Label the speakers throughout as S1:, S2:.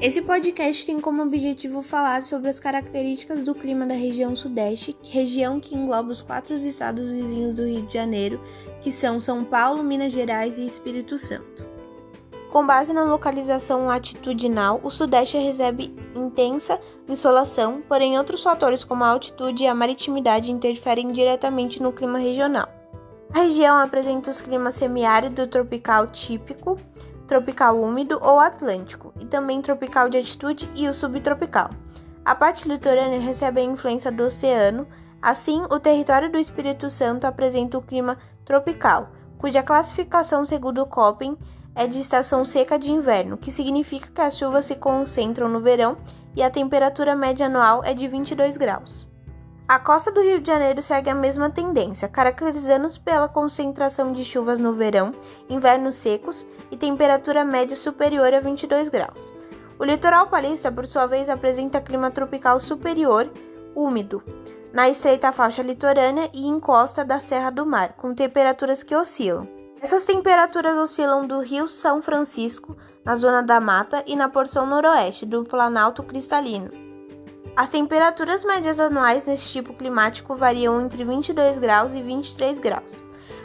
S1: Esse podcast tem como objetivo falar sobre as características do clima da região Sudeste, região que engloba os quatro estados vizinhos do Rio de Janeiro, que são São Paulo, Minas Gerais e Espírito Santo. Com base na localização latitudinal, o Sudeste recebe intensa insolação, porém outros fatores como a altitude e a maritimidade interferem diretamente no clima regional. A região apresenta os climas semiárido tropical típico, tropical úmido ou atlântico, e também tropical de altitude e o subtropical. A parte litorânea recebe a influência do oceano, assim, o território do Espírito Santo apresenta o clima tropical, cuja classificação segundo Köppen é de estação seca de inverno, que significa que as chuvas se concentram no verão e a temperatura média anual é de 22 graus. A costa do Rio de Janeiro segue a mesma tendência, caracterizando-se pela concentração de chuvas no verão, invernos secos e temperatura média superior a 22 graus. O litoral paulista, por sua vez, apresenta clima tropical superior, úmido, na estreita faixa litorânea e encosta da Serra do Mar, com temperaturas que oscilam. Essas temperaturas oscilam do Rio São Francisco, na zona da mata, e na porção noroeste do Planalto Cristalino. As temperaturas médias anuais nesse tipo climático variam entre 22 graus e 23 graus.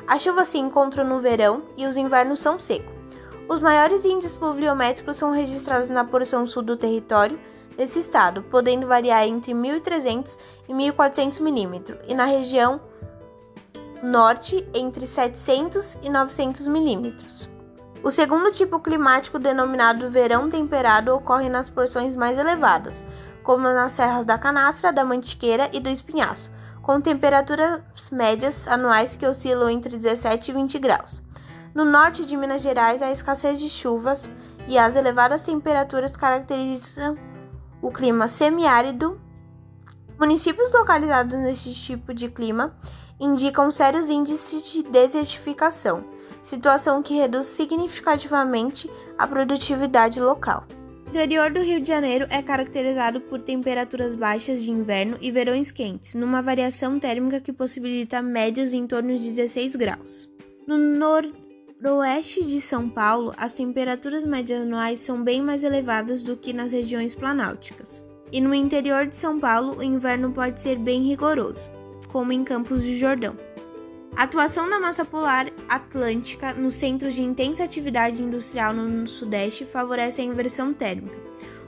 S1: As chuvas se encontram no verão e os invernos são secos. Os maiores índices pluviométricos são registrados na porção sul do território desse estado, podendo variar entre 1.300 e 1.400 milímetros, e na região norte entre 700 e 900 milímetros. O segundo tipo climático, denominado verão temperado, ocorre nas porções mais elevadas, como nas serras da Canastra, da Mantiqueira e do Espinhaço, com temperaturas médias anuais que oscilam entre 17 e 20 graus. No norte de Minas Gerais, a escassez de chuvas e as elevadas temperaturas caracterizam o clima semiárido. Municípios localizados neste tipo de clima indicam sérios índices de desertificação, situação que reduz significativamente a produtividade local. O interior do Rio de Janeiro é caracterizado por temperaturas baixas de inverno e verões quentes, numa variação térmica que possibilita médias em torno de 16 graus. No noroeste de São Paulo, as temperaturas médias anuais são bem mais elevadas do que nas regiões planálticas. E no interior de São Paulo, o inverno pode ser bem rigoroso, como em Campos do Jordão. Atuação da massa polar atlântica nos centros de intensa atividade industrial no Sudeste favorece a inversão térmica.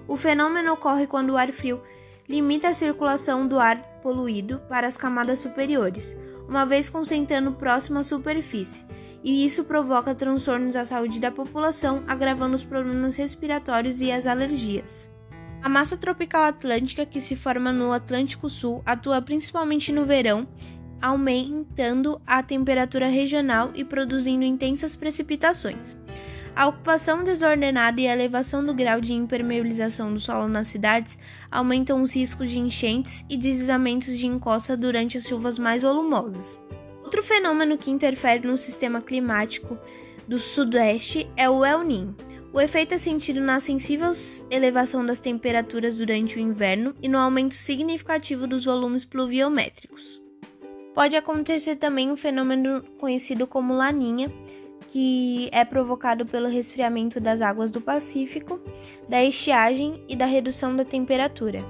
S1: O fenômeno ocorre quando o ar frio limita a circulação do ar poluído para as camadas superiores, uma vez concentrando próximo à superfície, e isso provoca transtornos à saúde da população, agravando os problemas respiratórios e as alergias. A massa tropical atlântica, que se forma no Atlântico Sul, atua principalmente no verão aumentando a temperatura regional e produzindo intensas precipitações. A ocupação desordenada e a elevação do grau de impermeabilização do solo nas cidades aumentam os riscos de enchentes e deslizamentos de encosta durante as chuvas mais volumosas. Outro fenômeno que interfere no sistema climático do Sudeste é o El Niño. O efeito é sentido na sensível elevação das temperaturas durante o inverno e no aumento significativo dos volumes pluviométricos. Pode acontecer também um fenômeno conhecido como laninha, que é provocado pelo resfriamento das águas do Pacífico, da estiagem e da redução da temperatura.